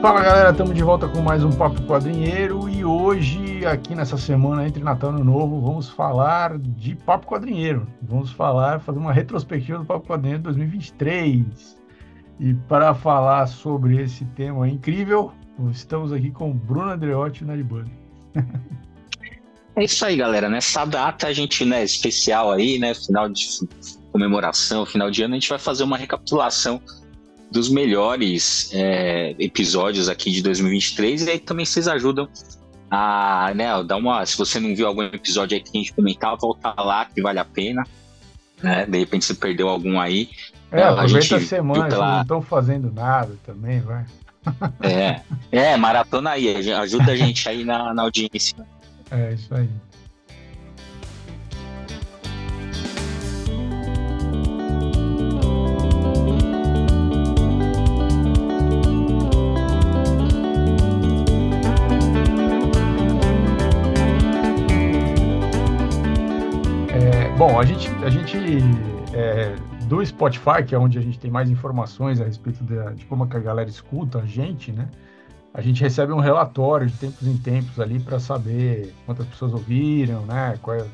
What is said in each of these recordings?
Fala galera, estamos de volta com mais um Papo Quadrinheiro e hoje, aqui nessa semana entre Natal e Ano Novo, vamos falar de Papo Quadrinheiro. Vamos falar, fazer uma retrospectiva do Papo Quadrinheiro 2023. E para falar sobre esse tema incrível, estamos aqui com Bruno Andreotti e Naribani. É isso aí, galera. Nessa data a gente, né, especial aí, né, final de comemoração, final de ano, a gente vai fazer uma recapitulação dos melhores é, episódios aqui de 2023 e aí também vocês ajudam a, né, dar uma, se você não viu algum episódio aí que a gente comentar, volta lá que vale a pena, né, de repente você perdeu algum aí. É, aproveita a, a semana, pela... não estão fazendo nada também, vai. É, é, maratona aí, ajuda a gente aí na, na audiência. É, isso aí. Bom, a gente, a gente é, do Spotify, que é onde a gente tem mais informações a respeito de, de como a galera escuta a gente, né? A gente recebe um relatório de tempos em tempos ali para saber quantas pessoas ouviram, né? Qual, é,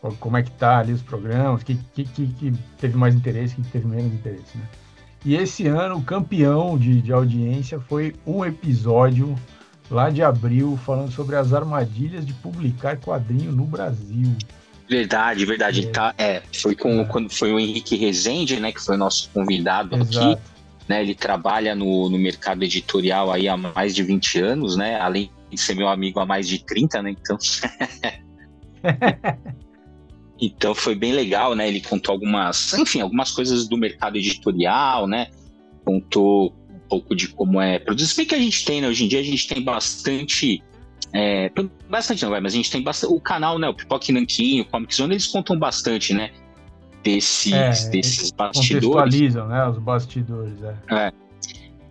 qual, como é que tá ali os programas, que, que, que, que teve mais interesse, que teve menos interesse, né? E esse ano o campeão de, de audiência foi um episódio lá de abril falando sobre as armadilhas de publicar quadrinho no Brasil. Verdade, verdade. É. Tá, é, foi com, quando foi o Henrique Rezende, né, que foi o nosso convidado Exato. aqui. Né, ele trabalha no, no mercado editorial aí há mais de 20 anos, né? Além de ser meu amigo há mais de 30, né? Então. então foi bem legal, né? Ele contou algumas, enfim, algumas coisas do mercado editorial, né? Contou um pouco de como é produzir. Se bem que a gente tem, né? Hoje em dia a gente tem bastante é, bastante não, vai, mas a gente tem bastante. O canal, né? O Pipoque Nanquinho, o Comic Zone, eles contam bastante, né? Desses, é, desses bastidores. Contextualizam, né? Os bastidores, é. é.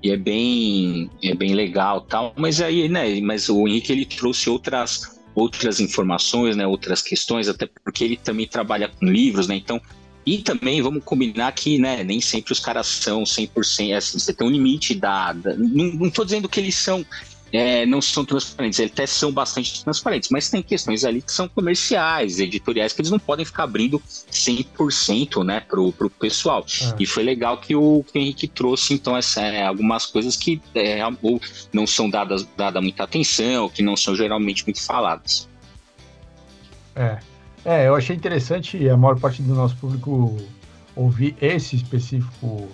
E é bem, é bem legal tal. Mas aí, né? Mas o Henrique ele trouxe outras, outras informações, né? Outras questões, até porque ele também trabalha com livros, né? Então. E também vamos combinar que, né, nem sempre os caras são 100%, assim, você tem um limite da, da não, não tô dizendo que eles são é, não são transparentes. Eles até são bastante transparentes, mas tem questões ali que são comerciais, editoriais, que eles não podem ficar abrindo 100% né, para o pessoal. É. E foi legal que o, que o Henrique trouxe, então, essa, é, algumas coisas que é, ou não são dadas dada muita atenção, que não são geralmente muito faladas. É. é, eu achei interessante a maior parte do nosso público ouvir esse específico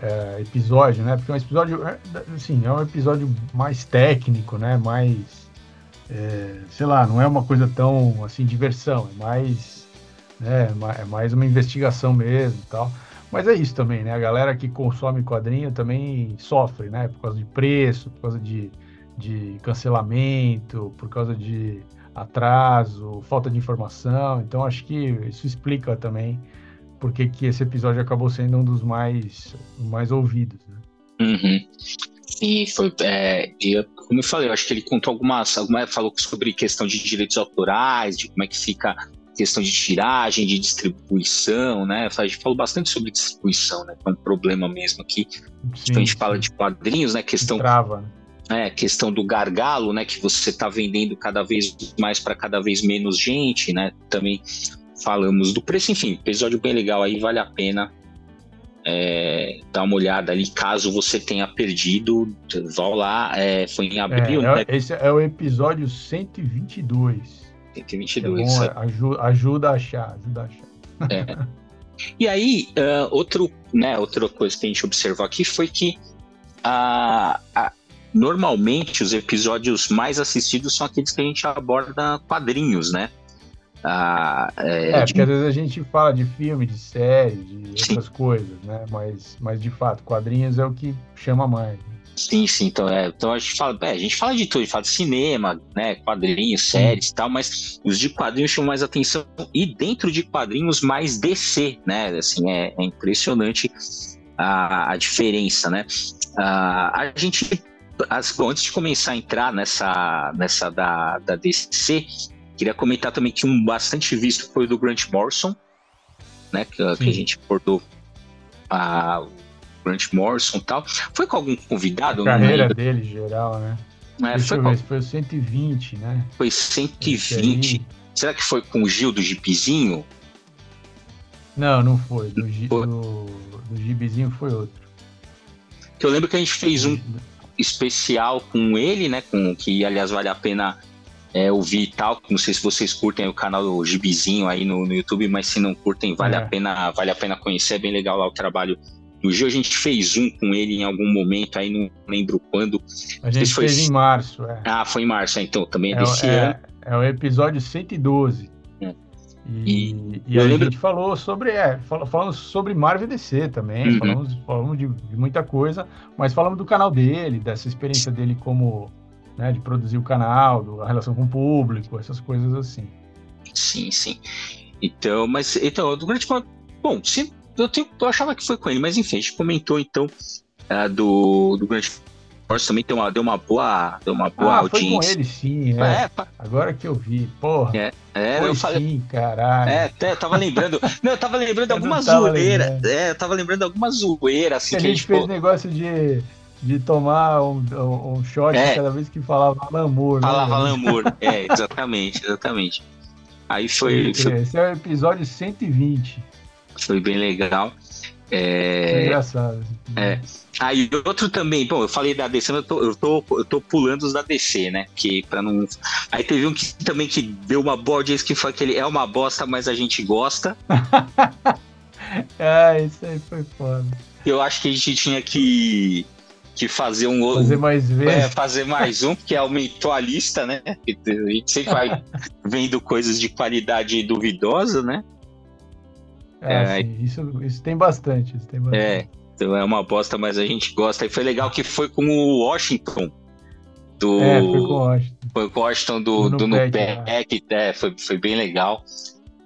é, episódio, né? Porque é um episódio, é, assim, é um episódio mais técnico, né? Mais, é, sei lá, não é uma coisa tão, assim, diversão, é mais, né? É mais uma investigação mesmo tal. Mas é isso também, né? A galera que consome quadrinho também sofre, né? Por causa de preço, por causa de, de cancelamento, por causa de atraso, falta de informação. Então, acho que isso explica também porque que esse episódio acabou sendo um dos mais, mais ouvidos. Né? Uhum. E foi, é, como eu falei, eu acho que ele contou algumas, algumas, falou sobre questão de direitos autorais, de como é que fica questão de tiragem, de distribuição, né? A gente falou bastante sobre distribuição, né? Que é um problema mesmo aqui. Sim, a gente sim. fala de quadrinhos, né? Questão Trava. Né? É, questão do gargalo, né? Que você está vendendo cada vez mais para cada vez menos gente, né? Também falamos do preço, enfim, episódio bem legal aí, vale a pena é, dar uma olhada ali, caso você tenha perdido, vá lá, é, foi em abril, é, né? Esse é o episódio 122. 122. É bom, ajuda, ajuda, a achar, ajuda a achar. É. E aí, uh, outro, né, outra coisa que a gente observou aqui foi que uh, uh, normalmente os episódios mais assistidos são aqueles que a gente aborda quadrinhos, né? Ah, é, é, porque às vezes a gente fala de filme, de série, de outras sim. coisas, né? Mas, mas de fato, quadrinhos é o que chama mais. Sim, sim. Então, é, então a, gente fala, é, a gente fala de tudo, a gente fala de cinema, né? Quadrinhos, séries e tal, mas os de quadrinhos chamam mais atenção. E dentro de quadrinhos, mais DC, né? Assim, é, é impressionante a, a diferença, né? a gente as, bom, antes de começar a entrar nessa, nessa da, da DC, Queria comentar também que um bastante visto foi o do Grant Morrison, né? Que, que a gente abordou a, o Grant Morrison e tal. Foi com algum convidado? A carreira dele, geral, né? É, Deixa foi, ver, foi 120, né? Foi 120. Será que foi com o Gil do Gipizinho? Não, não foi. Do, foi. do, do Gibizinho foi outro. Que eu lembro que a gente fez um especial com ele, né? Com, que, aliás, vale a pena é, ouvir e tal. Não sei se vocês curtem o canal do Gibizinho aí no, no YouTube, mas se não curtem, vale, é. a pena, vale a pena conhecer. É bem legal lá o trabalho do Gil. A gente fez um com ele em algum momento, aí não lembro quando. A gente foi... fez em março, é. Ah, foi em março, então, também é, é desse é, ano. É o episódio 112. E, e, e a lembro... gente falou sobre, é, falamos sobre Marvel DC também, uhum. falamos, falamos de, de, muita coisa, mas falamos do canal dele, dessa experiência dele como, né, de produzir o canal, do, a relação com o público, essas coisas assim. Sim, sim. Então, mas, então, do grande bom, se, eu, tenho, eu achava que foi com ele, mas enfim, a gente comentou então uh, do, do grande Force também deu uma, deu uma boa, deu uma boa ah, audiência. Foi com ele sim, é. é Agora que eu vi, porra. É, é eu falei. Sim, caralho. É, até, eu tava lembrando. não, eu tava lembrando alguma zoeira. É, eu tava lembrando alguma zoeira, assim. Que, que a gente fez negócio de, de tomar um, um shot é. cada vez que falava Lamour. Né, falava né? É, exatamente, exatamente. Aí foi, foi. Esse é o episódio 120. Foi bem legal. É, é engraçado. É. Aí ah, outro também, bom, eu falei da DC, eu tô, eu tô, eu tô pulando os da DC, né? Que para não. Aí teve um que também que deu uma boa audiência que foi aquele é uma bosta, mas a gente gosta. ah, isso aí foi foda. Eu acho que a gente tinha que que fazer um outro. Fazer mais vezes. É, fazer mais um, porque aumentou a lista, né? A gente sempre vai vendo coisas de qualidade duvidosa, né? É, é sim, isso, isso tem bastante. Isso tem bastante. É. Então é uma bosta, mas a gente gosta. E foi legal que foi com o Washington. Do, é, foi com o Washington. Foi com o Washington do, do, do Nupec, é, foi, foi bem legal.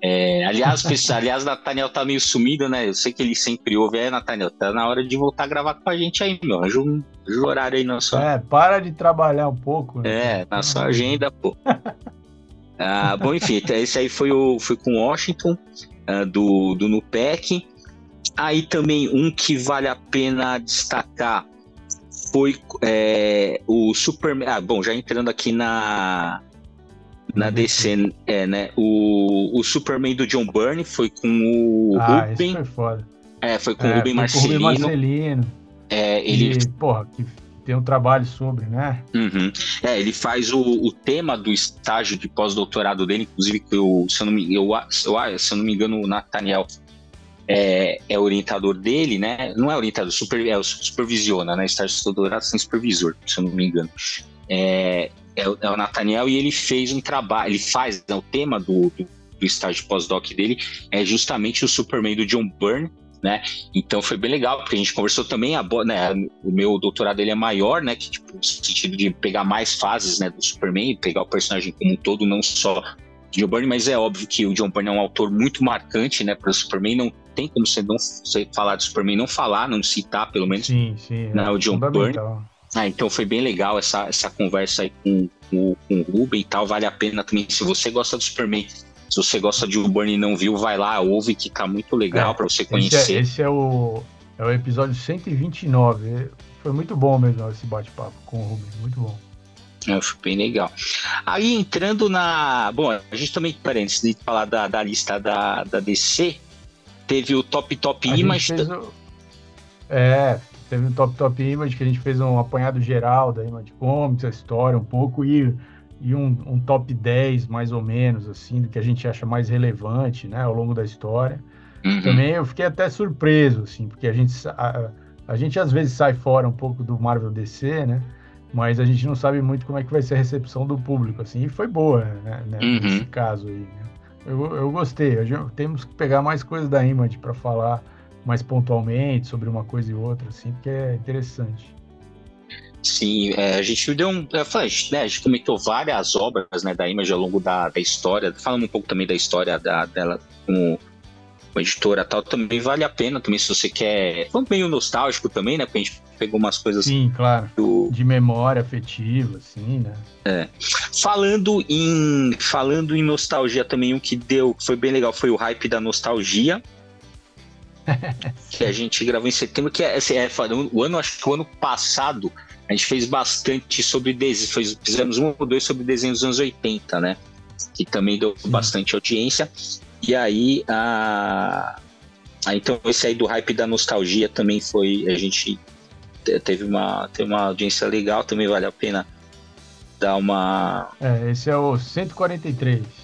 É, aliás, aliás, Nathaniel tá meio sumido, né? Eu sei que ele sempre ouve. É, Nathaniel, tá na hora de voltar a gravar com a gente aí, meu. Ajuda um, um horário aí na sua. É, para de trabalhar um pouco. Né? É, na sua agenda, pô. ah, bom, enfim, então, esse aí foi, o, foi com o Washington, uh, do, do Nupec. Aí também um que vale a pena destacar foi é, o Superman. Ah, bom, já entrando aqui na na uhum. DC, é, né? O, o Superman do John Byrne foi com o ah, Ruben. foi foda. É, foi com é, o Ruben Marcelino. Com o Ruben Marcelino. É, ele. E, porra, que tem um trabalho sobre, né? Uhum. É, ele faz o, o tema do estágio de pós-doutorado dele, inclusive, que eu, se eu não me, eu, eu, se eu não me engano, o Nathaniel é, é orientador dele, né? Não é orientador, super, é, supervisiona, né? Estágio de doutorado sem supervisor, se eu não me engano. É, é, é o Nathaniel e ele fez um trabalho, ele faz, né, o tema do, do, do estágio pós-doc dele é justamente o Superman do John Byrne, né? Então foi bem legal, porque a gente conversou também, a, né, o meu doutorado ele é maior, né? Que, tipo, no sentido de pegar mais fases né, do Superman, pegar o personagem como um todo, não só John Byrne, mas é óbvio que o John Byrne é um autor muito marcante, né, para o Superman. Não tem como você não você falar de Superman, não falar, não citar, pelo menos, sim, sim, né, o John Byrne. Ah, então foi bem legal essa, essa conversa aí com, com, com o Ruben e tal. Vale a pena também. Se você gosta do Superman, se você gosta de Byrne e não viu, vai lá, ouve que tá muito legal é, para você conhecer. Esse é, esse é, o, é o episódio 129. Foi muito bom mesmo esse bate-papo com o Ruben, muito bom. É, foi bem legal. Aí entrando na. Bom, a gente também, peraí, antes de falar da, da lista da, da DC, teve o Top Top a Image. O... É, teve o Top Top Image que a gente fez um apanhado geral da Image Comics, a história um pouco, e, e um, um top 10 mais ou menos, assim, do que a gente acha mais relevante, né, ao longo da história. Uhum. Também eu fiquei até surpreso, assim, porque a gente, a, a gente às vezes sai fora um pouco do Marvel DC, né? mas a gente não sabe muito como é que vai ser a recepção do público, assim, e foi boa, né, né uhum. nesse caso aí, né? eu, eu gostei, eu, temos que pegar mais coisas da Image para falar mais pontualmente sobre uma coisa e outra, assim, porque é interessante. Sim, é, a gente deu um. Né, a gente comentou várias obras né, da Image ao longo da, da história, falando um pouco também da história da, dela como com a editora tal, também vale a pena também se você quer. Foi meio nostálgico também, né? Porque a gente pegou umas coisas. Sim, claro. Do... De memória afetiva, assim, né? É. Falando em, falando em nostalgia também, um que deu, foi bem legal, foi o hype da nostalgia. que a gente gravou em setembro, que é, assim, é o ano, acho que o ano passado, a gente fez bastante sobre desenhos, fizemos um ou dois sobre desenhos dos anos 80, né? Que também deu Sim. bastante audiência. E aí, a... Ah, então esse aí do hype da nostalgia também foi, a gente teve uma, teve uma audiência legal, também vale a pena dar uma... É, esse é o 143.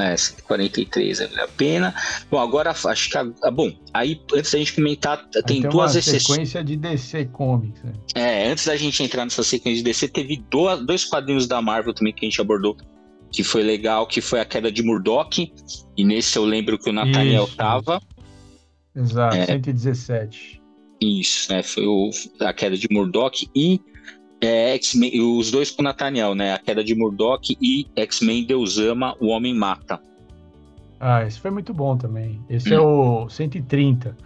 É, 143 vale a pena. Bom, agora acho que. Ah, bom, aí antes da gente comentar, tem, tem duas exceções. sequência de DC Comics. Né? É, antes da gente entrar nessa sequência de DC, teve dois, dois quadrinhos da Marvel também que a gente abordou, que foi legal, que foi a queda de Murdoch. E nesse eu lembro que o Nathaniel isso, tava. Exato, é, 117. Isso, né? Foi o, a queda de Murdoch e é, X-Men, os dois com o Nathaniel, né? A queda de Murdoch e X-Men Deus Ama, o Homem Mata. Ah, esse foi muito bom também. Esse hum. é o 130.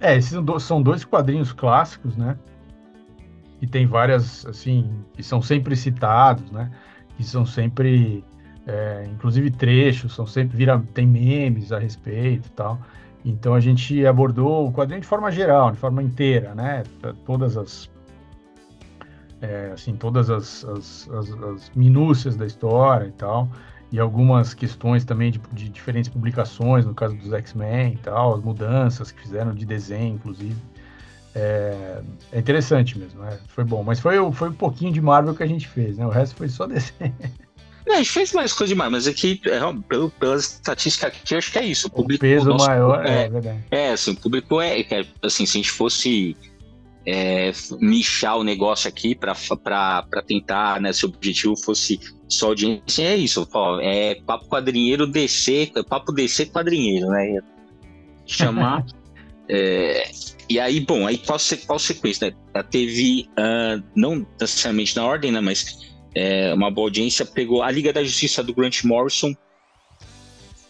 É, esses são dois quadrinhos clássicos, né? Que tem várias, assim, que são sempre citados, né? Que são sempre, é, inclusive trechos, são sempre, vira, tem memes a respeito e tal. Então a gente abordou o quadrinho de forma geral, de forma inteira, né? Todas as é, assim, todas as, as, as, as, minúcias da história e tal, e algumas questões também de, de diferentes publicações, no caso dos X-Men e tal, as mudanças que fizeram de desenho, inclusive. É, é interessante mesmo, né? foi bom, mas foi, foi um pouquinho de Marvel que a gente fez, né? O resto foi só desenho. Não, a gente fez mais coisa demais, mas aqui, é, pelo, pelas estatísticas aqui, eu acho que é isso. O, público, o peso maior, é, é, verdade. É, assim, o público é, é, assim, se a gente fosse é, nichar o negócio aqui para tentar, né, se o objetivo fosse só audiência, é isso, ó, é papo quadrinheiro descer, papo descer quadrinheiro, né? Chamar. é, e aí, bom, aí qual, qual sequência, né? Teve, uh, não necessariamente na ordem, né, mas é, uma boa audiência, pegou a Liga da Justiça do Grant Morrison,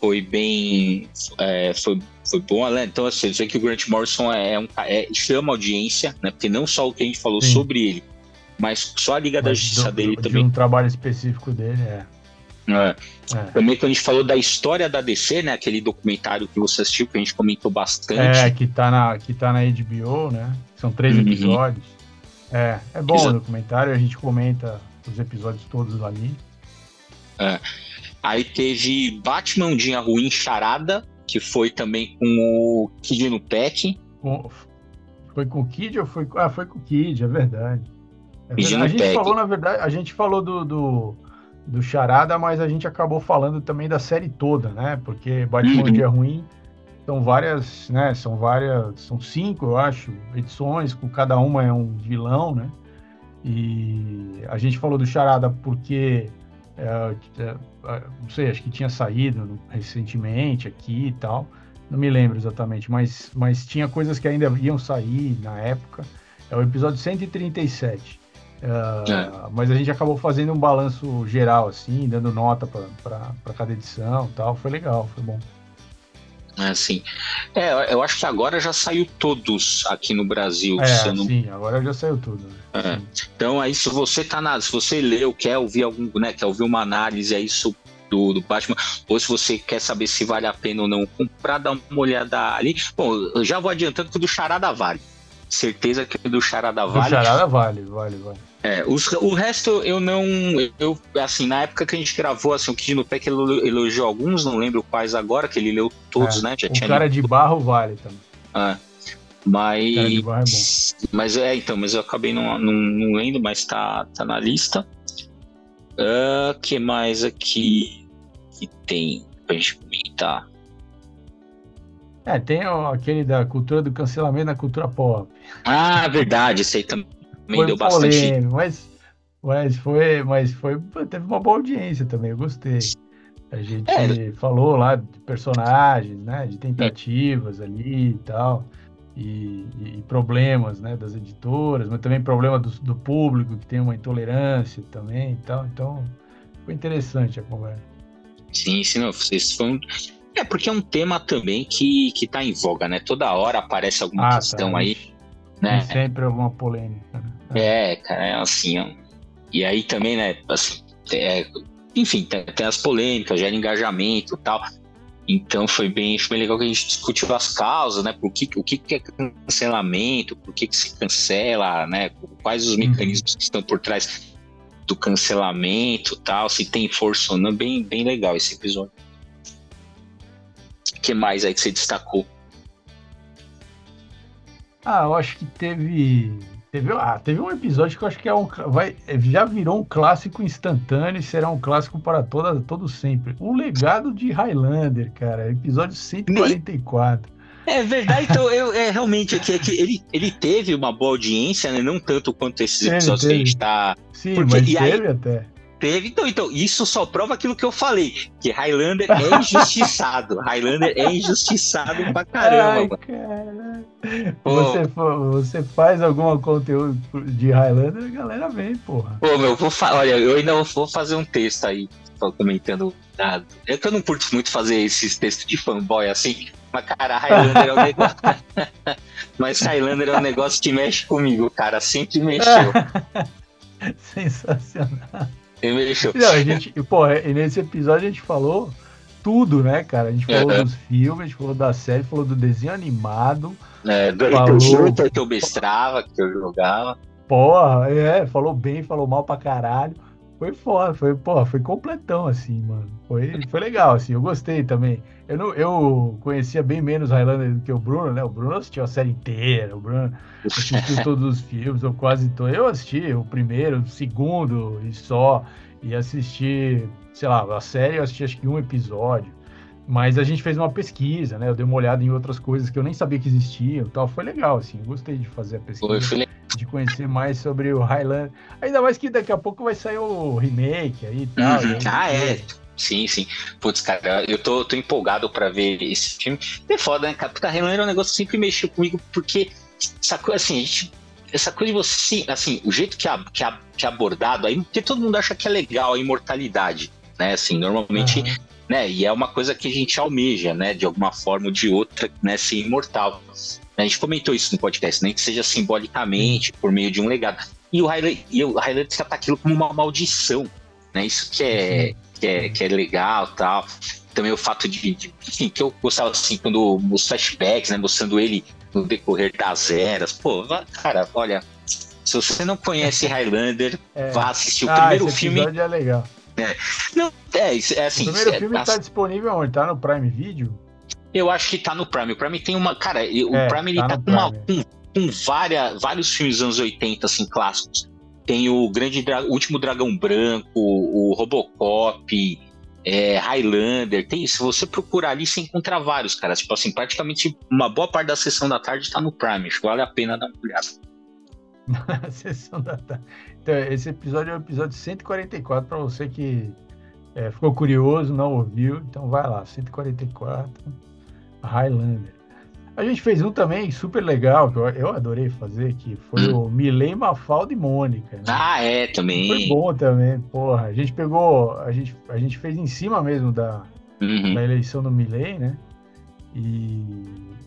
foi bem, é, foi foi bom, né? Então, assim, dizer que o Grant Morrison é, é um é, chama audiência, né? Porque não só o que a gente falou Sim. sobre ele, mas só a Liga mas da Justiça do, dele de também. um trabalho específico dele, é. É. É. Também quando a gente falou da história da DC, né? Aquele documentário que você assistiu, que a gente comentou bastante. É, que tá na, que tá na HBO, né? São três uhum. episódios. É, é bom Exato. o documentário, a gente comenta os episódios todos ali. É. Aí teve Batman, um dia ruim, Charada, que foi também com o Kid no Pack. Foi com o Kid ou foi. Ah, foi com o Kid, é verdade. É verdade. A gente pack. falou, na verdade, a gente falou do, do, do, Charada, mas a gente acabou falando também da série toda, né? Porque Batman uhum. Dia Ruim são várias, né? São várias. São cinco, eu acho, edições, com cada uma é um vilão, né? E a gente falou do Charada porque é, é, é, não sei, acho que tinha saído recentemente aqui e tal. Não me lembro exatamente, mas, mas tinha coisas que ainda iam sair na época. É o episódio 137. Uh, é. Mas a gente acabou fazendo um balanço geral, assim, dando nota para cada edição tal. Foi legal, foi bom. É, assim. É, eu acho que agora já saiu todos aqui no Brasil. É, não... sim, agora já saiu tudo. Né? É. Então aí se você tá na, se você leu, quer ouvir algum, né, quer ouvir uma análise aí do, do Batman, ou se você quer saber se vale a pena ou não comprar, dá uma olhada ali. Bom, eu já vou adiantando que o do Charada vale. Certeza que o do Charada vale. Do Charada vale, vale, vale. É, os, o resto eu não. Eu, assim, na época que a gente gravou, assim, o Kid no Pé que ele elogiou alguns, não lembro quais agora, que ele leu todos, é, né? Já o tinha cara de barro vale também. É. Mas. Cara de barro é bom. Mas é, então, mas eu acabei não, não, não lendo, mas tá, tá na lista. O uh, que mais aqui que tem pra gente comentar? É, tem aquele da cultura do cancelamento na cultura pop. Ah, verdade, esse aí também foi deu bastante. Mas, mas foi, mas foi, teve uma boa audiência também, eu gostei. A gente é. falou lá de personagens, né, de tentativas ali e tal, e, e, problemas, né, das editoras, mas também problema do, do público que tem uma intolerância também e tal. Então, foi interessante a conversa. Sim, sim, não, vocês foram é, porque é um tema também que, que tá em voga, né? Toda hora aparece alguma ah, questão tá, aí. Né? Tem sempre alguma polêmica. Né? É, cara, é assim. Ó. E aí também, né, assim, é, enfim, tem, tem, as polêmicas, gera engajamento e tal. Então foi bem, foi bem legal que a gente discutiu as causas, né? Por que, o que, que é cancelamento, por que, que se cancela, né? Quais os uhum. mecanismos que estão por trás do cancelamento tal, se tem força ou não. Bem, bem legal esse episódio. O que mais aí que você destacou? Ah, eu acho que teve Teve, ah, teve um episódio que eu acho que é um, vai, já virou um clássico instantâneo e será um clássico para toda, todo sempre. O legado de Highlander, cara. Episódio 144. É verdade, então eu, é, realmente é que, é que ele, ele teve uma boa audiência, né? Não tanto quanto esses episódios que a gente tá. Sim, Porque, mas teve aí, até. Teve, então, então, isso só prova aquilo que eu falei, que Highlander é injustiçado. Highlander é injustiçado pra caramba. Ai, você, você faz algum conteúdo de Highlander, a galera vem, porra. Pô, meu, vou olha, eu ainda vou fazer um texto aí, comentando nada. É que eu não curto muito fazer esses textos de fanboy assim, mas, cara, Highlander é um negócio. mas Highlander é um negócio que mexe comigo, cara. Sempre mexeu. Sensacional. Não, a gente, pô, nesse episódio a gente falou tudo, né, cara? A gente falou uhum. dos filmes, a gente falou da série, falou do desenho animado. É, do falou... Que eu mestrava, que eu jogava. Porra, é, falou bem, falou mal pra caralho. Foi foda, foi, porra, foi completão, assim, mano. Foi, foi legal, assim, eu gostei também. Eu, não, eu conhecia bem menos Highlander do que o Bruno, né? O Bruno assistiu a série inteira, o Bruno assistiu todos os filmes, ou quase todos. Eu assisti o primeiro, o segundo e só. E assisti, sei lá, a série eu assisti acho que um episódio. Mas a gente fez uma pesquisa, né? Eu dei uma olhada em outras coisas que eu nem sabia que existiam tal. Foi legal, assim. Eu gostei de fazer a pesquisa. Foi, de conhecer mais sobre o Highlander. Ainda mais que daqui a pouco vai sair o remake aí e tal. Uhum. Ah, é. Sim, sim. Putz, cara, eu tô, tô empolgado pra ver esse filme. É foda, né, cara? Porque Highlander é um negócio que sempre mexeu comigo, porque essa coisa, assim, a gente, essa coisa de você, assim, o jeito que é, que é, que é abordado, aí, porque todo mundo acha que é legal a imortalidade, né? Assim, normalmente, uhum. né? E é uma coisa que a gente almeja, né? De alguma forma ou de outra, né? Ser imortal. A gente comentou isso no podcast, nem né, que seja simbolicamente, por meio de um legado. E o Highlander, e o Highlander trata aquilo como uma maldição, né? Isso que é. Uhum que é, que é legal tal. Também o fato de, de, enfim, que eu gostava assim, quando os flashbacks, né, mostrando ele no decorrer das eras. Pô, cara, olha, se você não conhece Highlander, é. vá assistir o ah, primeiro esse filme. é legal. É. Não, é, é assim. O primeiro é, filme está disponível onde? Tá no Prime Video? Eu acho que tá no Prime. O Prime tem uma. Cara, o é, Prime ele tá, tá com, uma, com, com várias, vários filmes dos anos 80, assim, clássicos. Tem o grande Dra último dragão branco, o Robocop, é, Highlander. Tem, se você procurar ali, você encontra vários, cara. Tipo assim, praticamente uma boa parte da sessão da tarde está no Prime. Acho que vale a pena dar uma olhada. sessão da tarde. Então, esse episódio é o episódio 144 para você que é, ficou curioso, não ouviu. Então vai lá, 144, Highlander. A gente fez um também super legal, que eu, eu adorei fazer, que foi hum. o Milei, Mafalda e Mônica. Né? Ah, é, também. Foi bom também, porra. A gente pegou, a gente, a gente fez em cima mesmo da, uhum. da eleição do Milei, né? E,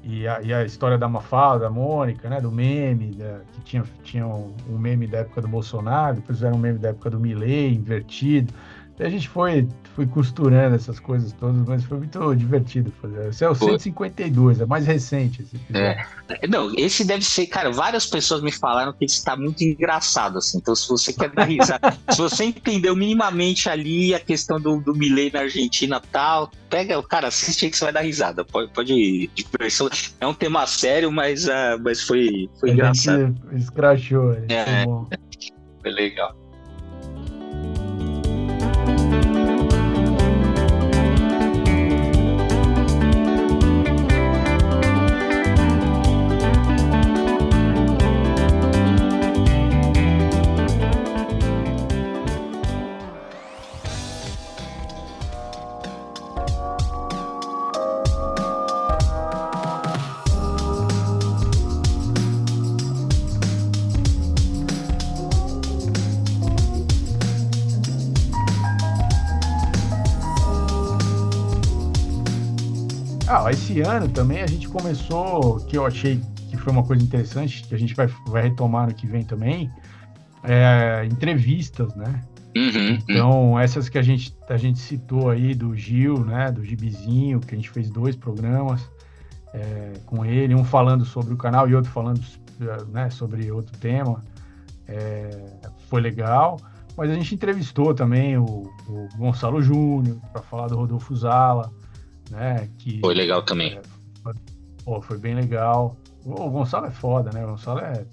e, a, e a história da Mafalda, da Mônica, né? Do meme, da, que tinha, tinha um, um, meme da época do Bolsonaro, depois fizeram um meme da época do Milei, invertido. A gente foi fui costurando essas coisas todas, mas foi muito divertido fazer. Esse é o 152, é mais recente esse episódio. É. Não, esse deve ser, cara, várias pessoas me falaram que esse tá muito engraçado, assim. Então, se você quer dar risada, se você entendeu minimamente ali a questão do, do Milley na Argentina e tal, pega, cara, assiste aí que você vai dar risada. Pode, pode diversão. É um tema sério, mas, uh, mas foi, foi a engraçado. Escrachou, é, foi legal. Esse ano também a gente começou, que eu achei que foi uma coisa interessante, que a gente vai, vai retomar no que vem também, é, entrevistas, né? Uhum, então, essas que a gente, a gente citou aí do Gil, né, do Gibizinho, que a gente fez dois programas é, com ele, um falando sobre o canal e outro falando né, sobre outro tema. É, foi legal. Mas a gente entrevistou também o, o Gonçalo Júnior para falar do Rodolfo Zala, né? Que, foi legal também. É, foi, pô, foi bem legal. O Gonçalo é foda, né? O Gonçalo é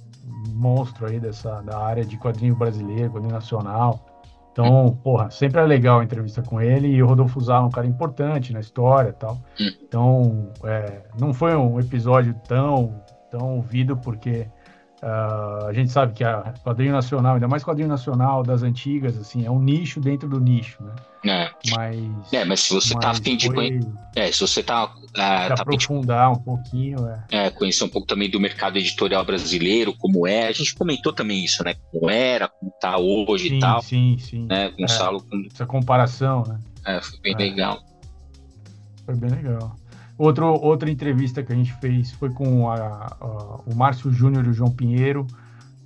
monstro aí dessa, da área de quadrinho brasileiro, quadrinho nacional. Então, hum. porra, sempre é legal a entrevista com ele e o Rodolfo Zala é um cara importante na história e tal. Hum. Então, é, não foi um episódio tão, tão ouvido porque Uh, a gente sabe que a quadrinho nacional, ainda mais quadrinho nacional das antigas, assim, é um nicho dentro do nicho, né? É. Mas, é, mas se você tá afim de conhecer. É, se você tá. Uh, tá aprofundar de... um pouquinho, é. é. Conhecer um pouco também do mercado editorial brasileiro, como é. A gente comentou também isso, né? Como era, como tá hoje sim, e tal. Sim, sim. Né? Gonçalo. É, essa comparação, né? É, foi bem é. legal. Foi bem legal. Outro, outra entrevista que a gente fez foi com a, a, o Márcio Júnior e o João Pinheiro.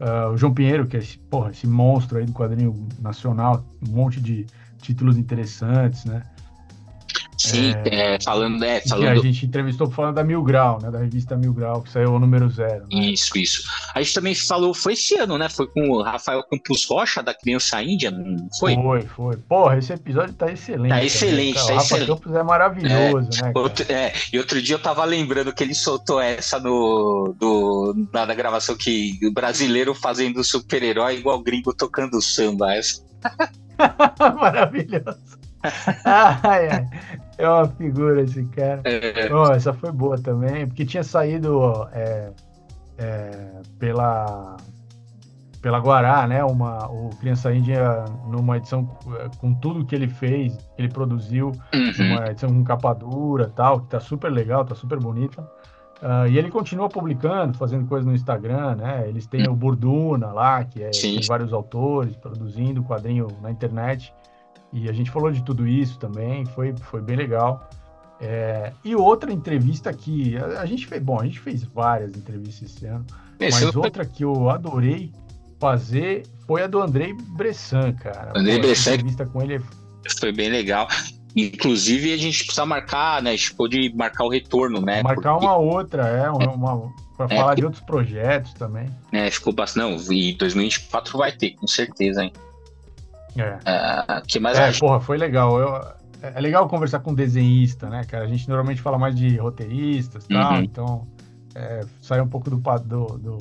Uh, o João Pinheiro, que é esse, porra, esse monstro aí do quadrinho nacional, um monte de títulos interessantes, né? Sim, é, é, falando, é, falando... a gente entrevistou falando da Mil Grau, né? Da revista Mil Grau, que saiu o número zero. Né? Isso, isso. A gente também falou, foi esse ano, né? Foi com o Rafael Campos Rocha, da Criança Índia, não foi? Foi, foi. Porra, esse episódio tá excelente. Tá excelente, tá o Rafa excelente. Campos é maravilhoso, é, né? Outro, é, e outro dia eu tava lembrando que ele soltou essa no, do, na, na gravação que o brasileiro fazendo super-herói igual gringo tocando samba. Essa. Maravilhoso. ai, ai. É uma figura esse cara. É. Oh, essa foi boa também, porque tinha saído é, é, pela pela Guará, né? Uma, o Criança Índia numa edição é, com tudo que ele fez, que ele produziu, uhum. uma edição com capa dura tal, que tá super legal, tá super bonita. Uh, e ele continua publicando, fazendo coisas no Instagram, né? Eles têm uhum. o Burduna lá, que é, tem vários autores produzindo quadrinho na internet. E a gente falou de tudo isso também, foi, foi bem legal. É, e outra entrevista que a, a, gente fez, bom, a gente fez várias entrevistas esse ano, mas outra que eu adorei fazer foi a do Andrei Bressan, cara. Andrei Bressan. Entrevista com ele foi bem legal. Inclusive, a gente precisa marcar, né? A gente pode marcar o retorno, né? Marcar Porque... uma outra, é, uma, uma para é, falar de outros projetos também. É, ficou bastante. Não, e 2024 vai ter, com certeza, hein? É. é que mais é, porra, foi legal. Eu, é, é legal conversar com desenhista, né, cara? A gente normalmente fala mais de roteiristas e uhum. tal, então é, sai um pouco do, do, do,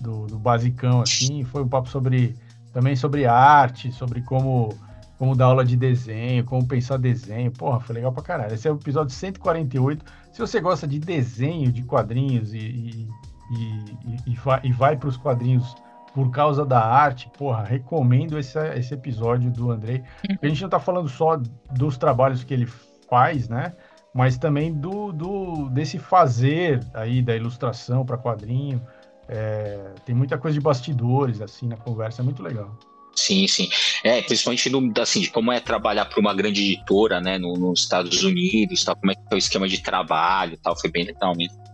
do, do basicão, assim. Foi um papo sobre também sobre arte, sobre como como dar aula de desenho, como pensar desenho. Porra, foi legal pra caralho. Esse é o episódio 148. Se você gosta de desenho, de quadrinhos e, e, e, e vai, e vai para os quadrinhos por causa da arte, porra, recomendo esse, esse episódio do Andrei. A gente não tá falando só dos trabalhos que ele faz, né? Mas também do, do desse fazer aí da ilustração para quadrinho. É, tem muita coisa de bastidores assim na conversa, é muito legal. Sim, sim. É, principalmente no, assim, de como é trabalhar para uma grande editora, né, no, nos Estados Unidos, tal, como é que é o esquema de trabalho, tal, foi bem legal mesmo.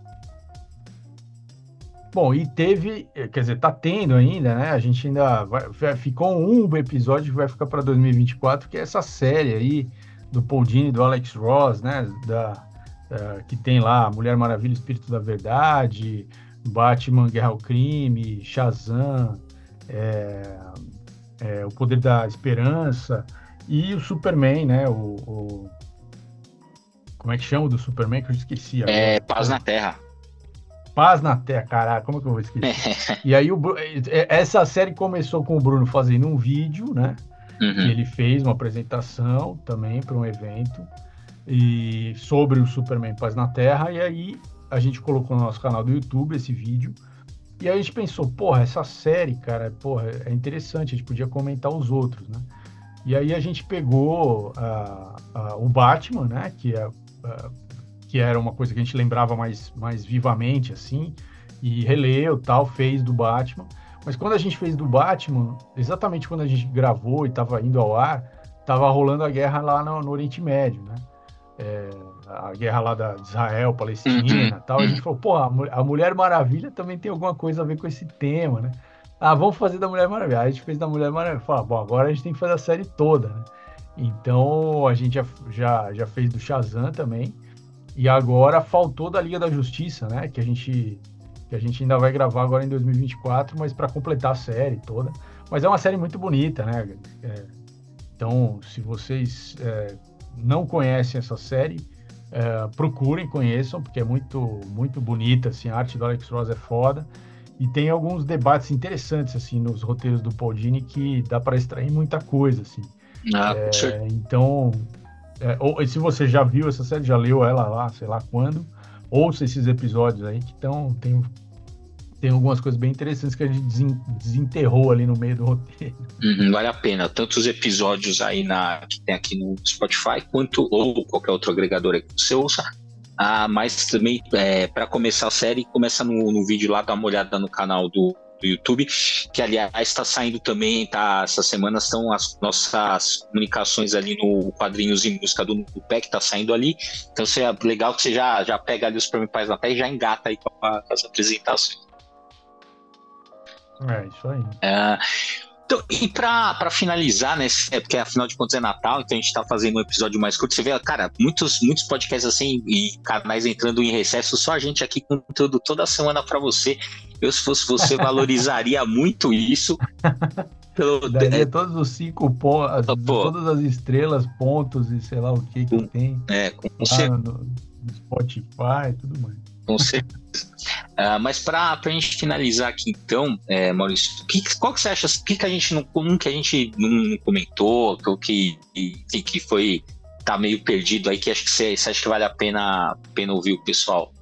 Bom, e teve, quer dizer, tá tendo ainda, né? A gente ainda vai, ficou um episódio que vai ficar para 2024, que é essa série aí do Paul Dini, do Alex Ross, né? Da, da, que tem lá Mulher Maravilha, Espírito da Verdade, Batman, Guerra ao Crime, Shazam, é, é, O Poder da Esperança e o Superman, né? O, o, como é que chama o do Superman que eu esqueci? Agora. É Paz na Terra. Paz na Terra, caralho, como é que eu vou esquecer? e aí, o, é, essa série começou com o Bruno fazendo um vídeo, né? Uhum. ele fez uma apresentação também para um evento e sobre o Superman Paz na Terra. E aí a gente colocou no nosso canal do YouTube esse vídeo. E aí a gente pensou, porra, essa série, cara, porra, é interessante, a gente podia comentar os outros, né? E aí a gente pegou uh, uh, o Batman, né? Que é uh, que era uma coisa que a gente lembrava mais, mais vivamente, assim, e releu, tal, fez do Batman. Mas quando a gente fez do Batman, exatamente quando a gente gravou e estava indo ao ar, estava rolando a guerra lá no, no Oriente Médio, né? É, a guerra lá da Israel, Palestina, tal. A gente falou, pô, a, Mulher Maravilha também tem alguma coisa a ver com esse tema, né? ah, vamos fazer da Mulher Maravilha. Aí a gente fez da Mulher Maravilha. Fala, bom, agora a gente tem que fazer a série toda, né? Então a gente já, já, já fez do Shazam também. E agora faltou da Liga da Justiça, né? Que a gente, que a gente ainda vai gravar agora em 2024, mas para completar a série toda. Mas é uma série muito bonita, né? É, então, se vocês é, não conhecem essa série, é, procurem, conheçam, porque é muito, muito bonita, assim, a arte do Alex Ross é foda. E tem alguns debates interessantes, assim, nos roteiros do Paul Dini que dá para extrair muita coisa, assim. Ah, é, então, é, ou, se você já viu essa série, já leu ela lá, sei lá quando, ouça esses episódios aí que estão, tem, tem algumas coisas bem interessantes que a gente desenterrou ali no meio do roteiro. Uhum, vale a pena, tanto os episódios aí na, que tem aqui no Spotify, quanto ou qualquer outro agregador que você ouça, ah, mas também, é, para começar a série, começa no, no vídeo lá, dá uma olhada no canal do, do YouTube, que aliás está saindo também, tá? Essa semana estão as nossas comunicações ali no Quadrinhos e Música do, do PEC, tá saindo ali. Então é legal que você já, já pega ali os Paz na pé e já engata aí com, a, com as apresentações. É, isso aí. É, então, e para finalizar, né? É porque afinal de contas é Natal, então a gente tá fazendo um episódio mais curto. Você vê, cara, muitos, muitos podcasts assim e canais entrando em recesso, só a gente aqui com conteúdo toda semana para você. Eu, se fosse você, valorizaria muito isso. Pelo... Daria é, todos os cinco pontos, todas as estrelas, pontos e sei lá o que que tem. É, com você. No, no Spotify e tudo mais. Com certeza. Uh, mas para a gente finalizar aqui, então, é, Maurício, que, qual que você acha? O que, que a gente não, um que a gente não comentou, que, que, que foi tá meio perdido aí, que acho que você, você acha que vale a pena, pena ouvir o pessoal?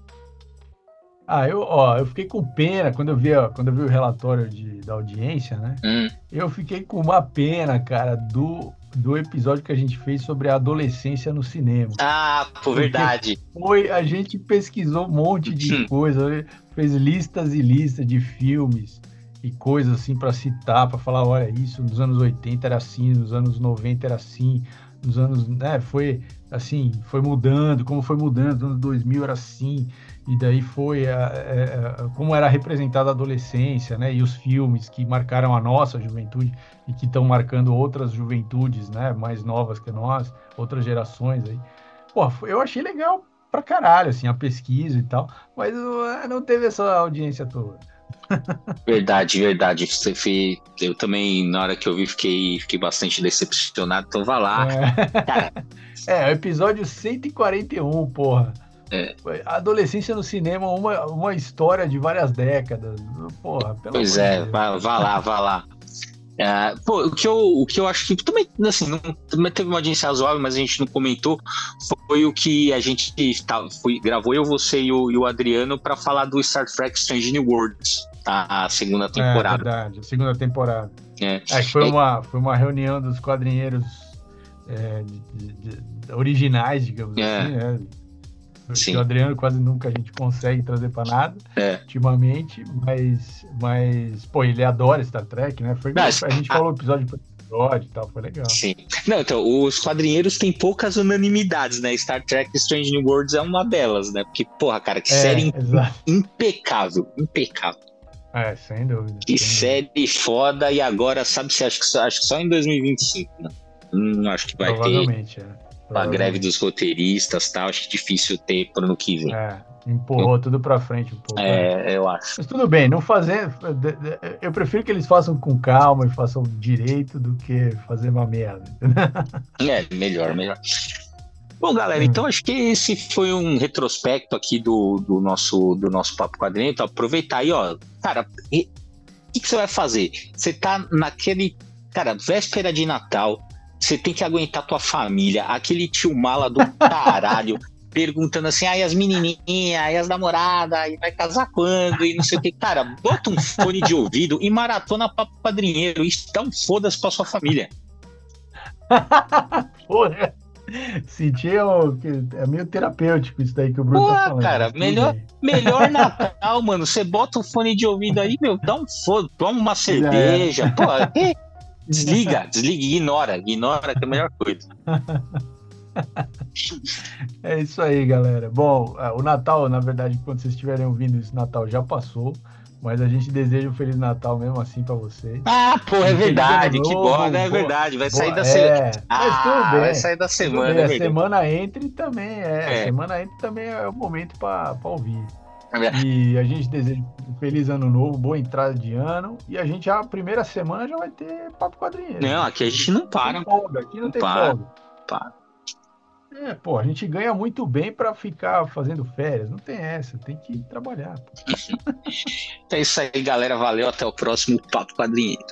Ah, eu, ó, eu fiquei com pena quando eu vi, ó, quando eu vi o relatório de, da audiência, né? Hum. Eu fiquei com uma pena, cara, do do episódio que a gente fez sobre a adolescência no cinema. Ah, por verdade. Foi, a gente pesquisou um monte de hum. coisa, fez listas e listas de filmes e coisas assim para citar, para falar, olha, isso nos anos 80 era assim, nos anos 90 era assim, nos anos, né, foi assim, foi mudando, como foi mudando, nos anos 2000 era assim, e daí foi a, a, a, como era representada a adolescência, né, e os filmes que marcaram a nossa juventude e que estão marcando outras juventudes, né, mais novas que nós, outras gerações aí. Pô, eu achei legal pra caralho, assim, a pesquisa e tal, mas não teve essa audiência toda. Verdade, verdade. Eu também, na hora que eu vi, fiquei, fiquei bastante decepcionado, então vá lá. É, é o episódio 141, porra. É. Adolescência no cinema, uma, uma história de várias décadas. Porra, Pois é, vá, vá lá, vá lá. É, pô, o que, eu, o que eu acho que também, assim, não, também teve uma audiência razoável, mas a gente não comentou, foi o que a gente tá, foi, gravou eu, você e o, e o Adriano para falar do Star Trek Strange New Worlds, tá, a segunda é, temporada. É verdade, a segunda temporada. É. é foi, uma, foi uma reunião dos quadrinheiros é, de, de, de, originais, digamos é. assim, né? Sim. o Adriano quase nunca a gente consegue trazer para nada é. ultimamente, mas, mas, pô, ele adora Star Trek, né? Foi, mas, a gente a... falou episódio por episódio e tal, foi legal. Sim. Não, então, os quadrinheiros têm poucas unanimidades, né? Star Trek Strange New Worlds é uma delas, né? Porque, porra, cara, que é, série exato. impecável, impecável. É, sem dúvida. Que sem série dúvida. foda, e agora, sabe, se acho que só, acho que só em 2025, né? Hum, acho que vai Provavelmente, ter. É a greve dos roteiristas tal, acho difícil ter pro ano que vem. É, empurrou eu, tudo para frente um pouco. É, né? eu acho. Mas tudo bem, não fazer. Eu prefiro que eles façam com calma e façam direito do que fazer uma merda. é, melhor, melhor. Bom, galera, então acho que esse foi um retrospecto aqui do, do, nosso, do nosso Papo Quadrinho. Então, aproveitar aí, ó. Cara, o que, que você vai fazer? Você tá naquele. Cara, véspera de Natal, você tem que aguentar tua família, aquele tio mala do caralho, perguntando assim, aí as menininhas, aí as namoradas, aí vai casar quando, e não sei o que. Cara, bota um fone de ouvido e maratona papo padrinheiro, e dá um foda-se pra sua família. Porra! Sentir é meio terapêutico isso daí que o Bruno Pô, tá falando. cara, melhor, melhor Natal, mano. Você bota o fone de ouvido aí, meu, dá um foda, toma uma cerveja. Pô, Desliga, desliga, ignora, ignora que é a melhor coisa. É isso aí, galera. Bom, é, o Natal, na verdade, quando vocês estiverem ouvindo esse Natal já passou. Mas a gente deseja um Feliz Natal mesmo assim pra vocês. Ah, pô, é verdade, que bom, é verdade. Vai sair da semana. Ah, vai sair da semana. É a semana entre também é. é. Semana entre também é o momento pra ouvir. E a gente deseja um feliz ano novo, boa entrada de ano. E a gente a primeira semana já vai ter papo quadrinho. Não, aqui a gente não para. Não folga, aqui não, não tem para. folga. Para. É, pô, a gente ganha muito bem para ficar fazendo férias. Não tem essa, tem que trabalhar. é isso aí, galera. Valeu, até o próximo Papo Quadrinheiro.